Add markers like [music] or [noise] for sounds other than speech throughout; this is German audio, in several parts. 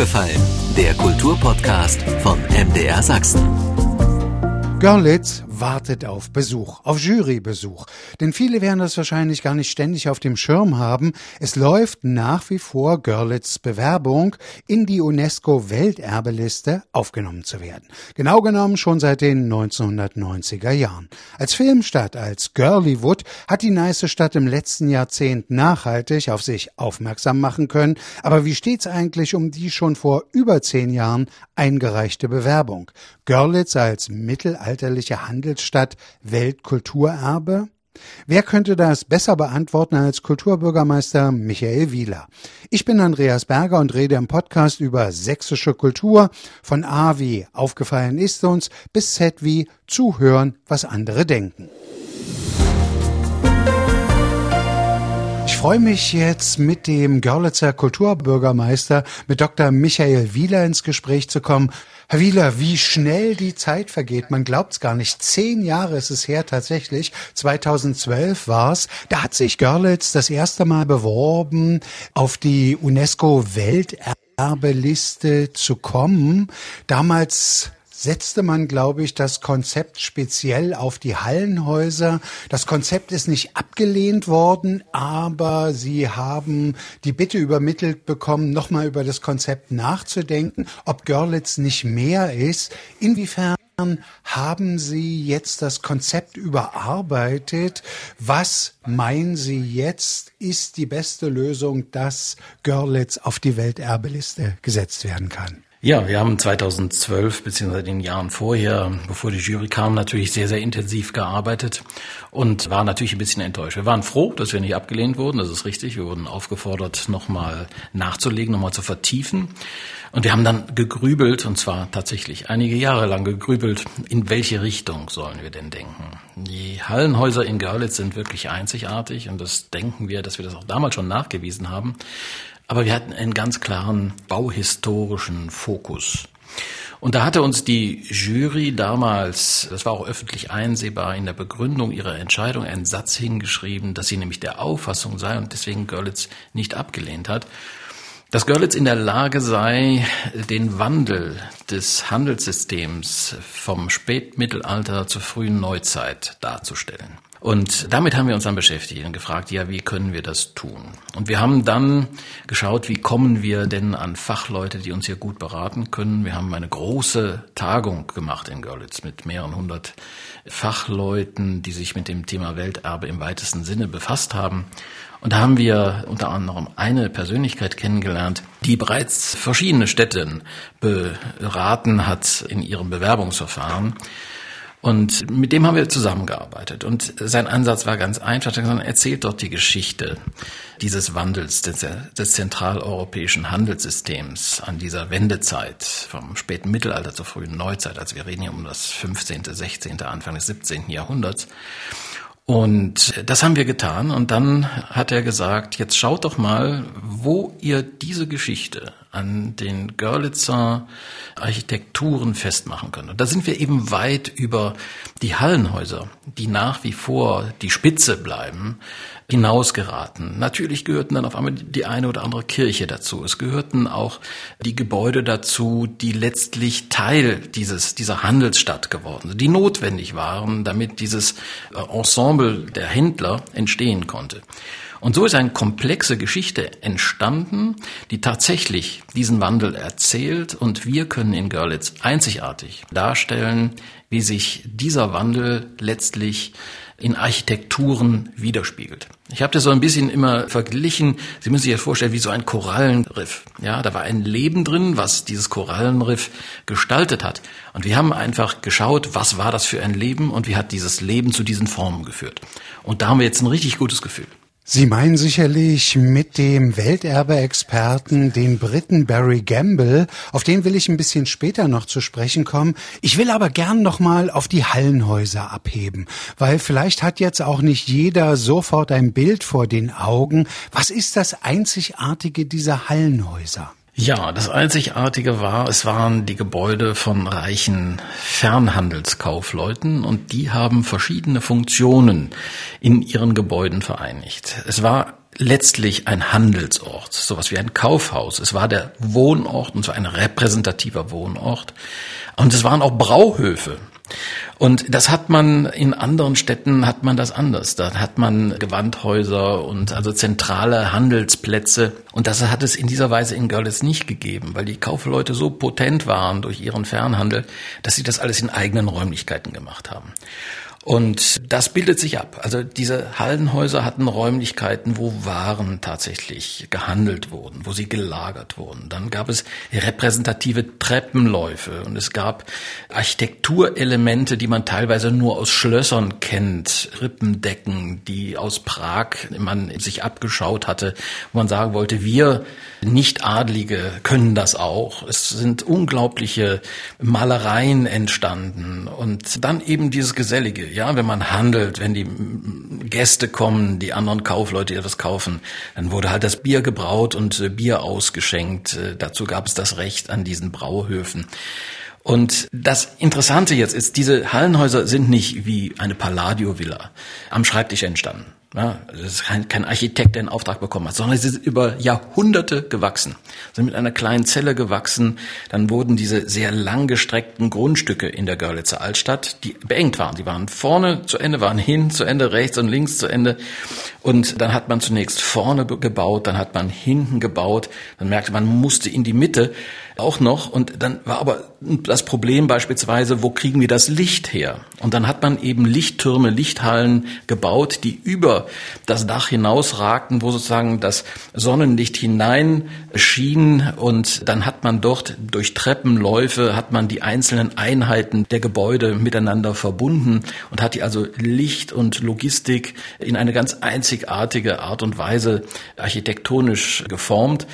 aufgefallen? Der Kulturpodcast von MDR Sachsen. Görlitz wartet auf Besuch, auf Jurybesuch. Denn viele werden das wahrscheinlich gar nicht ständig auf dem Schirm haben. Es läuft nach wie vor Görlitz Bewerbung, in die UNESCO-Welterbeliste aufgenommen zu werden. Genau genommen schon seit den 1990er Jahren. Als Filmstadt, als Girlywood hat die nice Stadt im letzten Jahrzehnt nachhaltig auf sich aufmerksam machen können. Aber wie steht's eigentlich um die schon vor über zehn Jahren eingereichte Bewerbung? Görlitz als mittelalterliche Handelsstadt Weltkulturerbe? Wer könnte das besser beantworten als Kulturbürgermeister Michael Wieler? Ich bin Andreas Berger und rede im Podcast über sächsische Kultur von A wie aufgefallen ist uns bis Z wie zuhören, was andere denken. Freue mich jetzt mit dem Görlitzer Kulturbürgermeister, mit Dr. Michael Wieler ins Gespräch zu kommen. Herr Wieler, wie schnell die Zeit vergeht, man glaubt es gar nicht. Zehn Jahre ist es her tatsächlich. 2012 war es. Da hat sich Görlitz das erste Mal beworben, auf die UNESCO-Welterbeliste zu kommen. Damals setzte man, glaube ich, das Konzept speziell auf die Hallenhäuser. Das Konzept ist nicht abgelehnt worden, aber sie haben die Bitte übermittelt bekommen, nochmal über das Konzept nachzudenken, ob Görlitz nicht mehr ist. Inwiefern haben Sie jetzt das Konzept überarbeitet? Was meinen Sie jetzt ist die beste Lösung, dass Görlitz auf die Welterbeliste gesetzt werden kann? Ja, wir haben 2012 beziehungsweise den Jahren vorher, bevor die Jury kam, natürlich sehr, sehr intensiv gearbeitet und waren natürlich ein bisschen enttäuscht. Wir waren froh, dass wir nicht abgelehnt wurden, das ist richtig. Wir wurden aufgefordert, nochmal nachzulegen, nochmal zu vertiefen. Und wir haben dann gegrübelt, und zwar tatsächlich einige Jahre lang gegrübelt, in welche Richtung sollen wir denn denken. Die Hallenhäuser in Görlitz sind wirklich einzigartig und das denken wir, dass wir das auch damals schon nachgewiesen haben. Aber wir hatten einen ganz klaren bauhistorischen Fokus. Und da hatte uns die Jury damals, das war auch öffentlich einsehbar, in der Begründung ihrer Entscheidung einen Satz hingeschrieben, dass sie nämlich der Auffassung sei und deswegen Görlitz nicht abgelehnt hat, dass Görlitz in der Lage sei, den Wandel des Handelssystems vom Spätmittelalter zur frühen Neuzeit darzustellen. Und damit haben wir uns dann beschäftigt und gefragt, ja, wie können wir das tun? Und wir haben dann geschaut, wie kommen wir denn an Fachleute, die uns hier gut beraten können. Wir haben eine große Tagung gemacht in Görlitz mit mehreren hundert Fachleuten, die sich mit dem Thema Welterbe im weitesten Sinne befasst haben. Und da haben wir unter anderem eine Persönlichkeit kennengelernt, die bereits verschiedene Städte beraten hat in ihrem Bewerbungsverfahren. Und mit dem haben wir zusammengearbeitet. Und sein Ansatz war ganz einfach. Er erzählt dort die Geschichte dieses Wandels des, des zentraleuropäischen Handelssystems an dieser Wendezeit vom späten Mittelalter zur frühen Neuzeit. Also wir reden hier um das 15., 16., Anfang des 17. Jahrhunderts. Und das haben wir getan. Und dann hat er gesagt, jetzt schaut doch mal, wo ihr diese Geschichte an den Görlitzer Architekturen festmachen könnt. Und da sind wir eben weit über die Hallenhäuser, die nach wie vor die Spitze bleiben, hinausgeraten. Natürlich gehörten dann auf einmal die eine oder andere Kirche dazu. Es gehörten auch die Gebäude dazu, die letztlich Teil dieses, dieser Handelsstadt geworden sind, die notwendig waren, damit dieses Ensemble der Händler entstehen konnte. Und so ist eine komplexe Geschichte entstanden, die tatsächlich diesen Wandel erzählt und wir können in Görlitz einzigartig darstellen, wie sich dieser Wandel letztlich in Architekturen widerspiegelt. Ich habe das so ein bisschen immer verglichen. Sie müssen sich ja vorstellen, wie so ein Korallenriff. Ja, da war ein Leben drin, was dieses Korallenriff gestaltet hat. Und wir haben einfach geschaut, was war das für ein Leben und wie hat dieses Leben zu diesen Formen geführt. Und da haben wir jetzt ein richtig gutes Gefühl. Sie meinen sicherlich mit dem Welterbe-Experten, den Briten Barry Gamble, auf den will ich ein bisschen später noch zu sprechen kommen. Ich will aber gern noch mal auf die Hallenhäuser abheben, weil vielleicht hat jetzt auch nicht jeder sofort ein Bild vor den Augen. Was ist das Einzigartige dieser Hallenhäuser? Ja, das Einzigartige war, es waren die Gebäude von reichen Fernhandelskaufleuten und die haben verschiedene Funktionen in ihren Gebäuden vereinigt. Es war letztlich ein Handelsort, sowas wie ein Kaufhaus. Es war der Wohnort und zwar ein repräsentativer Wohnort. Und es waren auch Brauhöfe. Und das hat man in anderen Städten hat man das anders. Da hat man Gewandhäuser und also zentrale Handelsplätze. Und das hat es in dieser Weise in Görlitz nicht gegeben, weil die Kaufleute so potent waren durch ihren Fernhandel, dass sie das alles in eigenen Räumlichkeiten gemacht haben. Und das bildet sich ab. Also diese Hallenhäuser hatten Räumlichkeiten, wo Waren tatsächlich gehandelt wurden, wo sie gelagert wurden. Dann gab es repräsentative Treppenläufe und es gab Architekturelemente, die man teilweise nur aus Schlössern kennt, Rippendecken, die aus Prag man sich abgeschaut hatte, wo man sagen wollte, wir Nicht-Adlige können das auch. Es sind unglaubliche Malereien entstanden und dann eben dieses Gesellige ja, wenn man handelt, wenn die Gäste kommen, die anderen Kaufleute etwas kaufen, dann wurde halt das Bier gebraut und äh, Bier ausgeschenkt. Äh, dazu gab es das Recht an diesen Brauhöfen. Und das Interessante jetzt ist, diese Hallenhäuser sind nicht wie eine Palladio-Villa am Schreibtisch entstanden. Ja, das ist kein, kein Architekt, der einen Auftrag bekommen hat, sondern sie sind über Jahrhunderte gewachsen, sind mit einer kleinen Zelle gewachsen. Dann wurden diese sehr langgestreckten Grundstücke in der Görlitzer Altstadt, die beengt waren. Die waren vorne zu Ende, waren hin zu Ende, rechts und links zu Ende. Und dann hat man zunächst vorne gebaut, dann hat man hinten gebaut. Dann merkte man, musste in die Mitte auch noch. Und dann war aber das Problem beispielsweise, wo kriegen wir das Licht her? Und dann hat man eben Lichttürme, Lichthallen gebaut, die über das Dach hinausragten, wo sozusagen das Sonnenlicht hinein schien. Und dann hat man dort durch Treppenläufe, hat man die einzelnen Einheiten der Gebäude miteinander verbunden und hat die also Licht und Logistik in eine ganz einzigartige Art und Weise architektonisch geformt.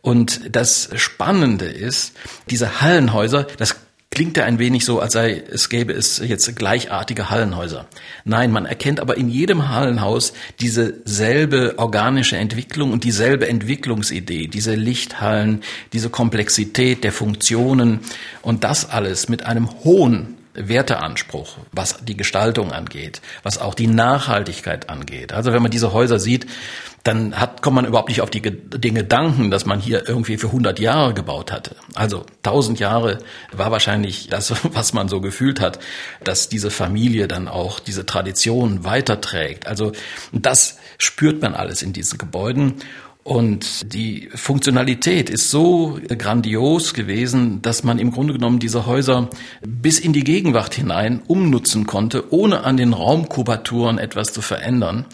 Und das Spannende ist, diese Hallenhäuser, das klingt ja ein wenig so, als sei es gäbe es jetzt gleichartige Hallenhäuser. Nein, man erkennt aber in jedem Hallenhaus diese selbe organische Entwicklung und dieselbe Entwicklungsidee, diese Lichthallen, diese Komplexität der Funktionen und das alles mit einem hohen Werteanspruch, was die Gestaltung angeht, was auch die Nachhaltigkeit angeht. Also wenn man diese Häuser sieht, dann hat, kommt man überhaupt nicht auf die, den Gedanken, dass man hier irgendwie für 100 Jahre gebaut hatte. Also 1000 Jahre war wahrscheinlich das, [laughs] was man so gefühlt hat, dass diese Familie dann auch diese Tradition weiterträgt. Also das spürt man alles in diesen Gebäuden. Und die Funktionalität ist so grandios gewesen, dass man im Grunde genommen diese Häuser bis in die Gegenwart hinein umnutzen konnte, ohne an den Raumkubaturen etwas zu verändern.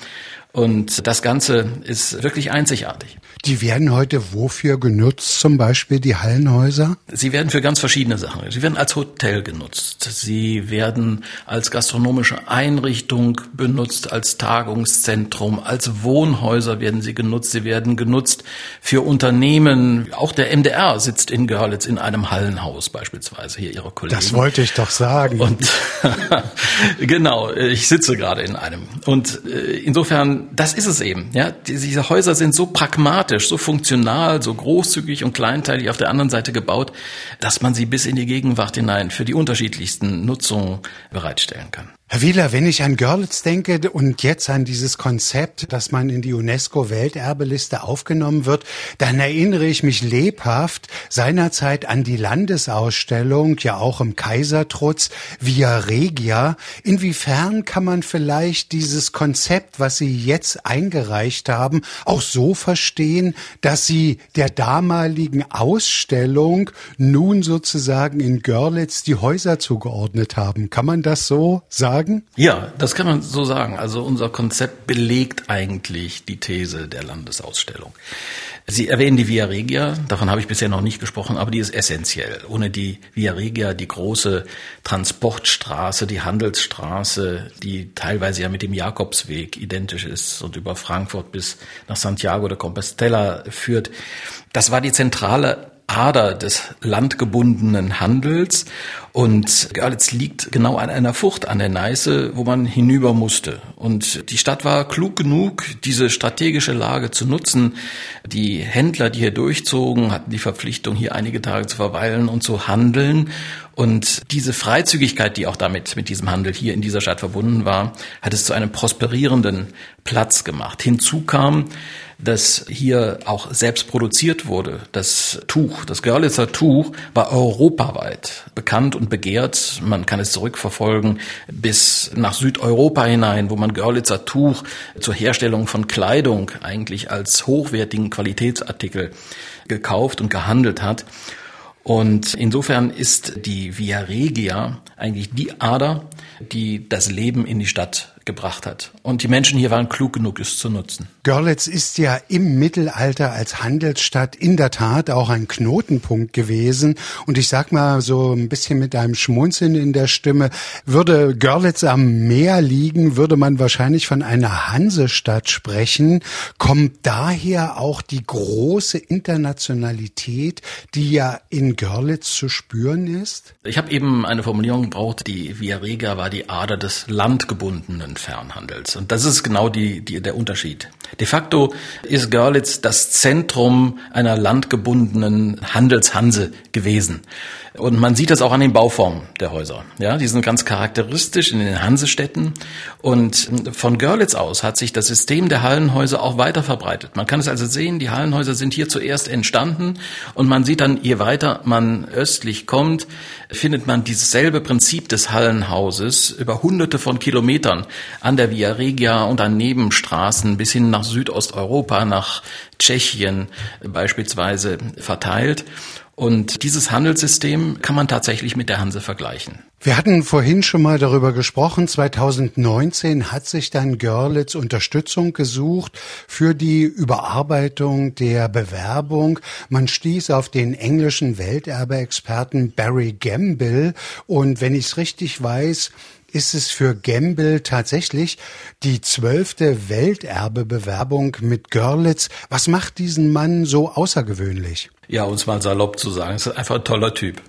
Und das Ganze ist wirklich einzigartig. Die werden heute wofür genutzt, zum Beispiel die Hallenhäuser? Sie werden für ganz verschiedene Sachen. Sie werden als Hotel genutzt. Sie werden als gastronomische Einrichtung benutzt, als Tagungszentrum, als Wohnhäuser werden sie genutzt. Sie werden genutzt für Unternehmen. Auch der MDR sitzt in Görlitz in einem Hallenhaus beispielsweise. Hier Ihre Kollegen. Das wollte ich doch sagen. Und [laughs] genau, ich sitze gerade in einem. Und äh, insofern, das ist es eben. Ja, diese Häuser sind so pragmatisch pragmatisch, so funktional, so großzügig und kleinteilig auf der anderen Seite gebaut, dass man sie bis in die Gegenwart hinein für die unterschiedlichsten Nutzungen bereitstellen kann. Herr Wieler, wenn ich an Görlitz denke und jetzt an dieses Konzept, dass man in die UNESCO-Welterbeliste aufgenommen wird, dann erinnere ich mich lebhaft seinerzeit an die Landesausstellung, ja auch im Kaisertrutz, Via Regia. Inwiefern kann man vielleicht dieses Konzept, was Sie jetzt eingereicht haben, auch so verstehen, dass Sie der damaligen Ausstellung nun sozusagen in Görlitz die Häuser zugeordnet haben? Kann man das so sagen? Sagen? Ja, das kann man so sagen. Also unser Konzept belegt eigentlich die These der Landesausstellung. Sie erwähnen die Via Regia, davon habe ich bisher noch nicht gesprochen, aber die ist essentiell. Ohne die Via Regia, die große Transportstraße, die Handelsstraße, die teilweise ja mit dem Jakobsweg identisch ist und über Frankfurt bis nach Santiago de Compostela führt, das war die zentrale Ader des landgebundenen Handels und Görlitz liegt genau an einer Furcht an der Neiße, wo man hinüber musste. Und die Stadt war klug genug, diese strategische Lage zu nutzen. Die Händler, die hier durchzogen, hatten die Verpflichtung, hier einige Tage zu verweilen und zu handeln. Und diese Freizügigkeit, die auch damit mit diesem Handel hier in dieser Stadt verbunden war, hat es zu einem prosperierenden Platz gemacht. Hinzu kam, dass hier auch selbst produziert wurde. Das Tuch, das Görlitzer Tuch war europaweit bekannt und begehrt. Man kann es zurückverfolgen bis nach Südeuropa hinein, wo man Görlitzer Tuch zur Herstellung von Kleidung eigentlich als hochwertigen Qualitätsartikel gekauft und gehandelt hat. Und insofern ist die Via Regia eigentlich die Ader, die das Leben in die Stadt gebracht hat. Und die Menschen hier waren klug genug, es zu nutzen. Görlitz ist ja im Mittelalter als Handelsstadt in der Tat auch ein Knotenpunkt gewesen. Und ich sag mal so ein bisschen mit einem Schmunzeln in der Stimme, würde Görlitz am Meer liegen, würde man wahrscheinlich von einer Hansestadt sprechen. Kommt daher auch die große Internationalität, die ja in Görlitz zu spüren ist? Ich habe eben eine Formulierung gebraucht, die Via Regia war die Ader des landgebundenen Fernhandels. Und das ist genau die, die, der Unterschied. De facto ist Görlitz das Zentrum einer landgebundenen Handelshanse gewesen. Und man sieht das auch an den Bauformen der Häuser. Ja, die sind ganz charakteristisch in den Hansestädten. Und von Görlitz aus hat sich das System der Hallenhäuser auch weiter verbreitet. Man kann es also sehen, die Hallenhäuser sind hier zuerst entstanden und man sieht dann, je weiter man östlich kommt, findet man dieses selbe Prinzip des Hallenhauses über hunderte von Kilometern an der Via Regia und an Nebenstraßen bis hin nach Südosteuropa, nach Tschechien beispielsweise verteilt. Und dieses Handelssystem kann man tatsächlich mit der Hanse vergleichen. Wir hatten vorhin schon mal darüber gesprochen. 2019 hat sich dann Görlitz Unterstützung gesucht für die Überarbeitung der Bewerbung. Man stieß auf den englischen Welterbeexperten Barry Gamble. Und wenn ich es richtig weiß, ist es für Gamble tatsächlich die zwölfte Welterbebewerbung mit Görlitz. Was macht diesen Mann so außergewöhnlich? Ja, um es mal salopp zu sagen, es ist einfach ein toller Typ.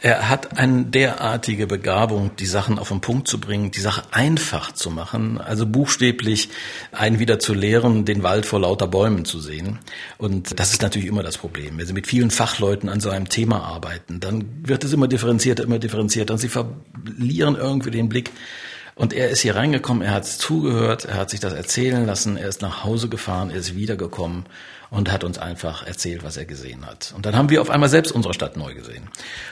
Er hat eine derartige Begabung, die Sachen auf den Punkt zu bringen, die Sache einfach zu machen, also buchstäblich einen wieder zu lehren, den Wald vor lauter Bäumen zu sehen. Und das ist natürlich immer das Problem. Wenn Sie mit vielen Fachleuten an so einem Thema arbeiten, dann wird es immer differenzierter, immer differenzierter und Sie verlieren irgendwie den Blick. Und er ist hier reingekommen, er hat zugehört, er hat sich das erzählen lassen, er ist nach Hause gefahren, er ist wiedergekommen und hat uns einfach erzählt, was er gesehen hat. Und dann haben wir auf einmal selbst unsere Stadt neu gesehen.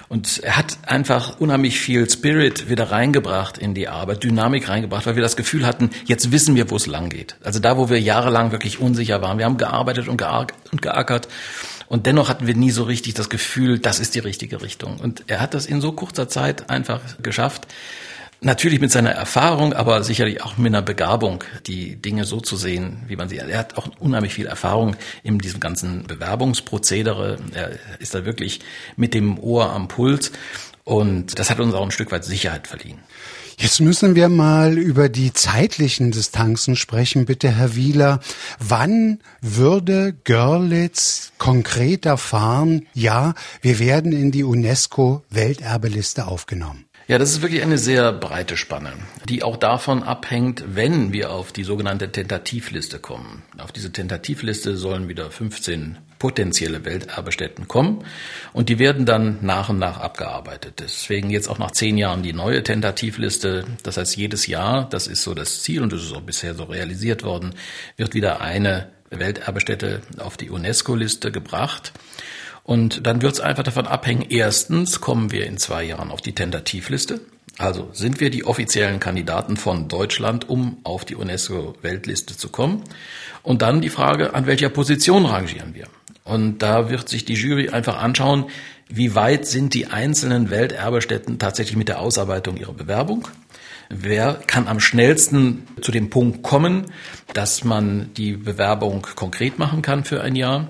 Und er hat einfach unheimlich viel Spirit wieder reingebracht in die Arbeit, Dynamik reingebracht, weil wir das Gefühl hatten, jetzt wissen wir, wo es lang geht. Also da, wo wir jahrelang wirklich unsicher waren. Wir haben gearbeitet und, geackert. Und dennoch hatten wir nie so richtig das Gefühl, das ist die richtige Richtung. Und er hat das in so kurzer Zeit einfach geschafft, Natürlich mit seiner Erfahrung, aber sicherlich auch mit einer Begabung, die Dinge so zu sehen, wie man sie. Er hat auch unheimlich viel Erfahrung in diesem ganzen Bewerbungsprozedere. Er ist da wirklich mit dem Ohr am Puls und das hat uns auch ein Stück weit Sicherheit verliehen. Jetzt müssen wir mal über die zeitlichen Distanzen sprechen, bitte, Herr Wieler. Wann würde Görlitz konkret erfahren, ja, wir werden in die UNESCO-Welterbeliste aufgenommen? Ja, das ist wirklich eine sehr breite Spanne, die auch davon abhängt, wenn wir auf die sogenannte Tentativliste kommen. Auf diese Tentativliste sollen wieder 15 potenzielle Welterbestätten kommen und die werden dann nach und nach abgearbeitet. Deswegen jetzt auch nach zehn Jahren die neue Tentativliste. Das heißt, jedes Jahr, das ist so das Ziel und das ist auch bisher so realisiert worden, wird wieder eine Welterbestätte auf die UNESCO-Liste gebracht. Und dann wird es einfach davon abhängen, erstens kommen wir in zwei Jahren auf die Tentativliste. Also sind wir die offiziellen Kandidaten von Deutschland, um auf die UNESCO-Weltliste zu kommen. Und dann die Frage, an welcher Position rangieren wir? Und da wird sich die Jury einfach anschauen, wie weit sind die einzelnen Welterbestätten tatsächlich mit der Ausarbeitung ihrer Bewerbung? Wer kann am schnellsten zu dem Punkt kommen, dass man die Bewerbung konkret machen kann für ein Jahr?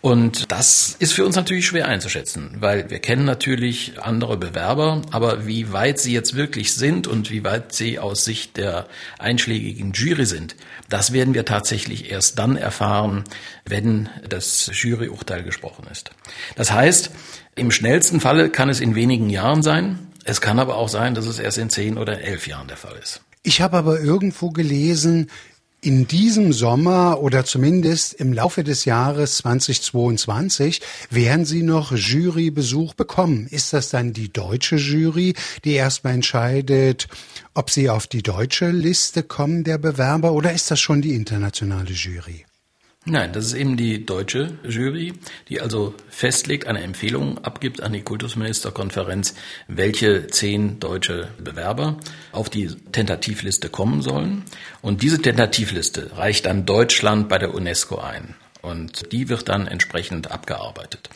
Und das ist für uns natürlich schwer einzuschätzen, weil wir kennen natürlich andere Bewerber, aber wie weit sie jetzt wirklich sind und wie weit sie aus Sicht der einschlägigen Jury sind, das werden wir tatsächlich erst dann erfahren, wenn das Juryurteil gesprochen ist. Das heißt, im schnellsten Falle kann es in wenigen Jahren sein. Es kann aber auch sein, dass es erst in zehn oder elf Jahren der Fall ist. Ich habe aber irgendwo gelesen, In diesem Sommer oder zumindest im Laufe des Jahres 2022 werden Sie noch Jurybesuch bekommen. Ist das dann die deutsche Jury, die erstmal entscheidet, ob Sie auf die deutsche Liste kommen der Bewerber oder ist das schon die internationale Jury? Nein, das ist eben die deutsche Jury, die also festlegt, eine Empfehlung abgibt an die Kultusministerkonferenz, welche zehn deutsche Bewerber auf die Tentativliste kommen sollen. Und diese Tentativliste reicht dann Deutschland bei der UNESCO ein. Und die wird dann entsprechend abgearbeitet.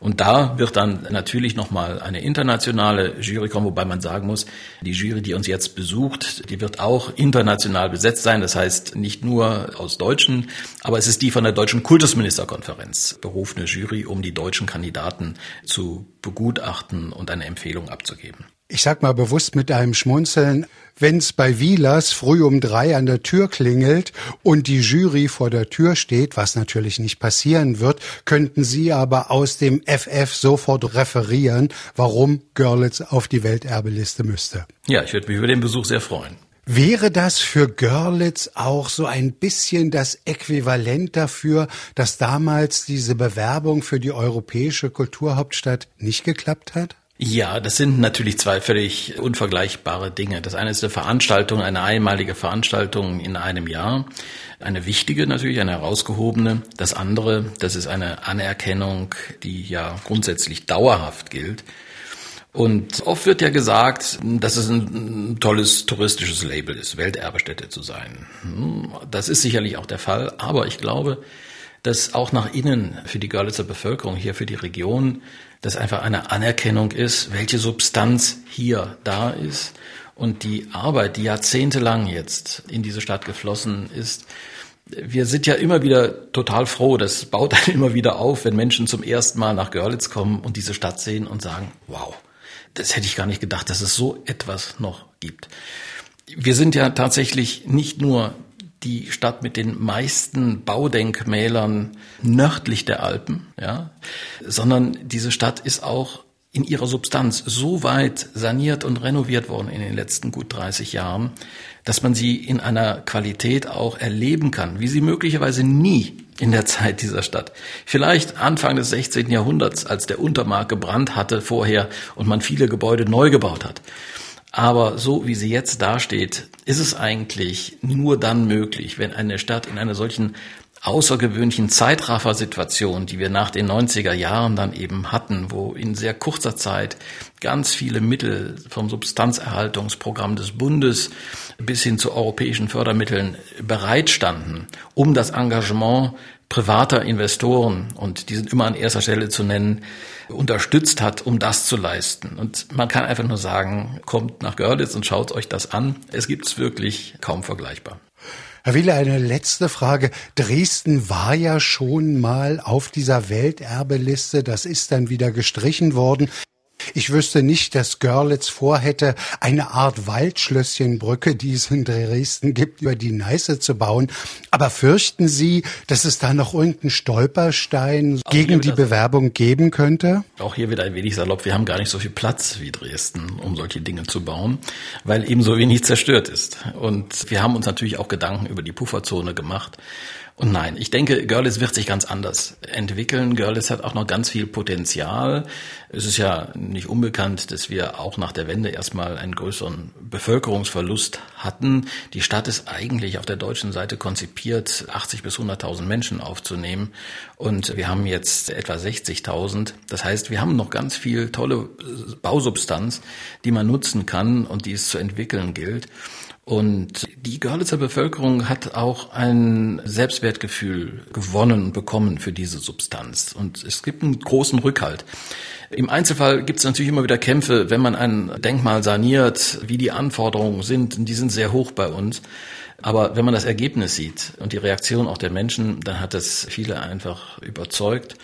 Und da wird dann natürlich nochmal eine internationale Jury kommen, wobei man sagen muss, die Jury, die uns jetzt besucht, die wird auch international besetzt sein. Das heißt nicht nur aus Deutschen, aber es ist die von der Deutschen Kultusministerkonferenz berufene Jury, um die deutschen Kandidaten zu begutachten und eine Empfehlung abzugeben ich sag mal bewusst mit einem Schmunzeln, wenn's bei Wielas früh um drei an der Tür klingelt und die Jury vor der Tür steht, was natürlich nicht passieren wird, könnten Sie aber aus dem FF sofort referieren, warum Görlitz auf die Welterbeliste müsste. Ja, ich würde mich über den Besuch sehr freuen. Wäre das für Görlitz auch so ein bisschen das Äquivalent dafür, dass damals diese Bewerbung für die europäische Kulturhauptstadt nicht geklappt hat? Ja, das sind natürlich zwei völlig unvergleichbare Dinge. Das eine ist eine Veranstaltung, eine einmalige Veranstaltung in einem Jahr. Eine wichtige natürlich, eine herausgehobene. Das andere, das ist eine Anerkennung, die ja grundsätzlich dauerhaft gilt. Und oft wird ja gesagt, dass es ein tolles touristisches Label ist, Welterbestätte zu sein. Hm, das ist sicherlich auch der Fall, aber ich glaube, dass auch nach innen für die Görlitzer Bevölkerung, hier für die Region, das einfach eine Anerkennung ist, welche Substanz hier da ist und die Arbeit, die jahrzehntelang jetzt in diese Stadt geflossen ist. Wir sind ja immer wieder total froh, das baut dann immer wieder auf, wenn Menschen zum ersten Mal nach Görlitz kommen und diese Stadt sehen und sagen, wow, das hätte ich gar nicht gedacht, dass es so etwas noch gibt. Wir sind ja tatsächlich nicht nur die Stadt mit den meisten Baudenkmälern nördlich der Alpen, ja, sondern diese Stadt ist auch in ihrer Substanz so weit saniert und renoviert worden in den letzten gut 30 Jahren, dass man sie in einer Qualität auch erleben kann, wie sie möglicherweise nie in der Zeit dieser Stadt. Vielleicht Anfang des 16. Jahrhunderts, als der Untermark gebrannt hatte vorher und man viele Gebäude neu gebaut hat. Aber so wie sie jetzt dasteht, ist es eigentlich nur dann möglich, wenn eine Stadt in einer solchen außergewöhnlichen Zeitraffer-Situation, die wir nach den 90er Jahren dann eben hatten, wo in sehr kurzer Zeit ganz viele Mittel vom Substanzerhaltungsprogramm des Bundes bis hin zu europäischen Fördermitteln bereitstanden, um das Engagement privater Investoren, und die sind immer an erster Stelle zu nennen, unterstützt hat, um das zu leisten. Und man kann einfach nur sagen, kommt nach Görlitz und schaut euch das an. Es gibt es wirklich kaum vergleichbar. Herr Wille, eine letzte Frage. Dresden war ja schon mal auf dieser Welterbeliste. Das ist dann wieder gestrichen worden. Ich wüsste nicht, dass Görlitz vorhätte, eine Art Waldschlösschenbrücke, die es in Dresden gibt, über die Neiße zu bauen. Aber fürchten Sie, dass es da noch irgendeinen Stolperstein auch gegen die Bewerbung geben könnte? Auch hier wieder ein wenig salopp. Wir haben gar nicht so viel Platz wie Dresden, um solche Dinge zu bauen, weil eben so wenig zerstört ist. Und wir haben uns natürlich auch Gedanken über die Pufferzone gemacht. Und nein, ich denke, Görlitz wird sich ganz anders entwickeln. Görlitz hat auch noch ganz viel Potenzial. Es ist ja nicht unbekannt, dass wir auch nach der Wende erstmal einen größeren Bevölkerungsverlust hatten. Die Stadt ist eigentlich auf der deutschen Seite konzipiert, 80 bis 100.000 Menschen aufzunehmen. Und wir haben jetzt etwa 60.000. Das heißt, wir haben noch ganz viel tolle Bausubstanz, die man nutzen kann und die es zu entwickeln gilt. Und die Görlitzer Bevölkerung hat auch ein Selbstwertgefühl gewonnen und bekommen für diese Substanz. Und es gibt einen großen Rückhalt. Im Einzelfall gibt es natürlich immer wieder Kämpfe, wenn man ein Denkmal saniert, wie die Anforderungen sind. Und die sind sehr hoch bei uns. Aber wenn man das Ergebnis sieht und die Reaktion auch der Menschen, dann hat das viele einfach überzeugt.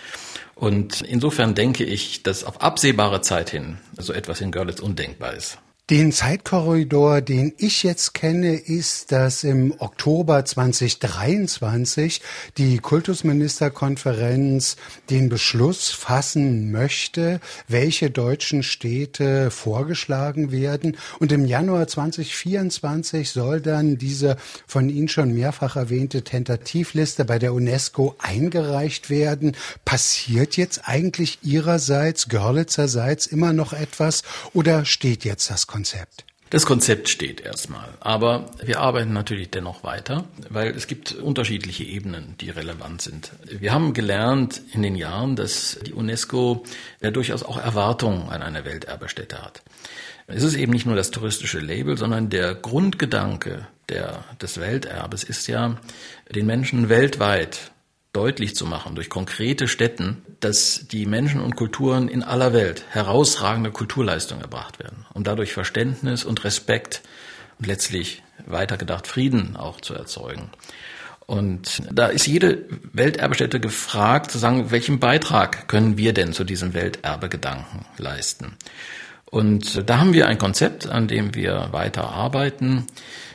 Und insofern denke ich, dass auf absehbare Zeit hin so etwas in Görlitz undenkbar ist. Den Zeitkorridor, den ich jetzt kenne, ist, dass im Oktober 2023 die Kultusministerkonferenz den Beschluss fassen möchte, welche deutschen Städte vorgeschlagen werden. Und im Januar 2024 soll dann diese von Ihnen schon mehrfach erwähnte Tentativliste bei der UNESCO eingereicht werden. Passiert jetzt eigentlich Ihrerseits, Görlitzerseits immer noch etwas oder steht jetzt das Konzept? Konzept? Das Konzept steht erstmal, aber wir arbeiten natürlich dennoch weiter, weil es gibt unterschiedliche Ebenen, die relevant sind. Wir haben gelernt in den Jahren, dass die UNESCO ja durchaus auch Erwartungen an eine Welterbestätte hat. Es ist eben nicht nur das touristische Label, sondern der Grundgedanke der, des Welterbes ist ja, den Menschen weltweit deutlich zu machen durch konkrete Städten, dass die Menschen und Kulturen in aller Welt herausragende Kulturleistungen erbracht werden, um dadurch Verständnis und Respekt und letztlich weitergedacht Frieden auch zu erzeugen. Und da ist jede Welterbestätte gefragt, zu sagen, welchen Beitrag können wir denn zu diesem Welterbegedanken leisten? Und da haben wir ein Konzept, an dem wir weiter arbeiten.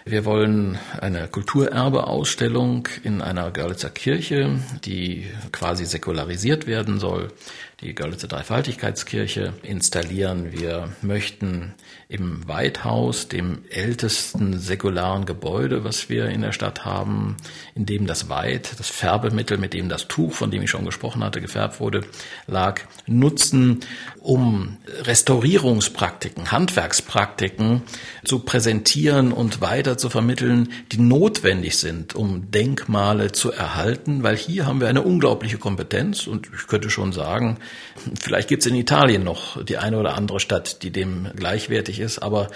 Wir wollen eine Kulturerbeausstellung in einer Görlitzer Kirche, die quasi säkularisiert werden soll, die Görlitzer Dreifaltigkeitskirche installieren. Wir möchten im Weithaus, dem ältesten säkularen Gebäude, was wir in der Stadt haben, in dem das Weit, das Färbemittel, mit dem das Tuch, von dem ich schon gesprochen hatte, gefärbt wurde, lag, nutzen, um Restaurierungspraktiken, Handwerkspraktiken zu präsentieren und weiter zu vermitteln, die notwendig sind, um Denkmale zu erhalten, weil hier haben wir eine unglaubliche Kompetenz und ich könnte schon sagen, vielleicht gibt es in Italien noch die eine oder andere Stadt, die dem gleichwertig ist. Aber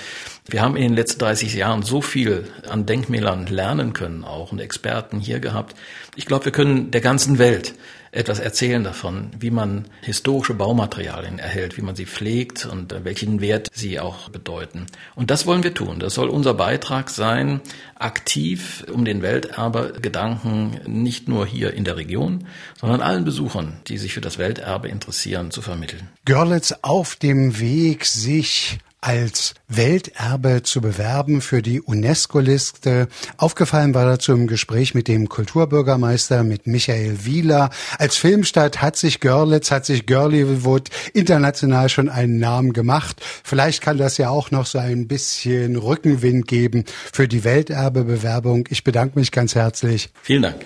wir haben in den letzten 30 Jahren so viel an Denkmälern lernen können auch und Experten hier gehabt. Ich glaube, wir können der ganzen Welt etwas erzählen davon, wie man historische Baumaterialien erhält, wie man sie pflegt und welchen Wert sie auch bedeuten. Und das wollen wir tun. Das soll unser Beitrag sein, aktiv um den Welterbe-Gedanken nicht nur hier in der Region, sondern allen Besuchern, die sich für das Welterbe interessieren, zu vermitteln. Görlitz auf dem Weg, sich als Welterbe zu bewerben für die UNESCO-Liste. Aufgefallen war dazu im Gespräch mit dem Kulturbürgermeister, mit Michael Wieler. Als Filmstadt hat sich Görlitz, hat sich Görliwood international schon einen Namen gemacht. Vielleicht kann das ja auch noch so ein bisschen Rückenwind geben für die Welterbebewerbung. Ich bedanke mich ganz herzlich. Vielen Dank.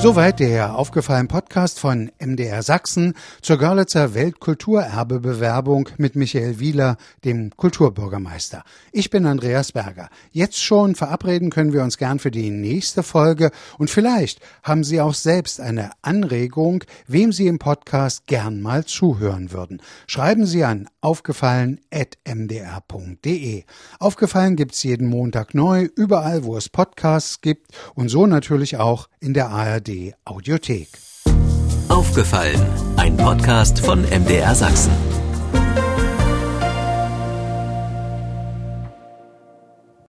Soweit der aufgefallen Podcast von MDR Sachsen zur Görlitzer Weltkulturerbebewerbung mit Michael Wieler, dem Kulturbürgermeister. Ich bin Andreas Berger. Jetzt schon verabreden können wir uns gern für die nächste Folge und vielleicht haben Sie auch selbst eine Anregung, wem Sie im Podcast gern mal zuhören würden. Schreiben Sie an aufgefallen.mdr.de. Aufgefallen gibt's jeden Montag neu, überall wo es Podcasts gibt und so natürlich auch in der ARD ARD Audiothek. Aufgefallen, ein Podcast von MDR Sachsen.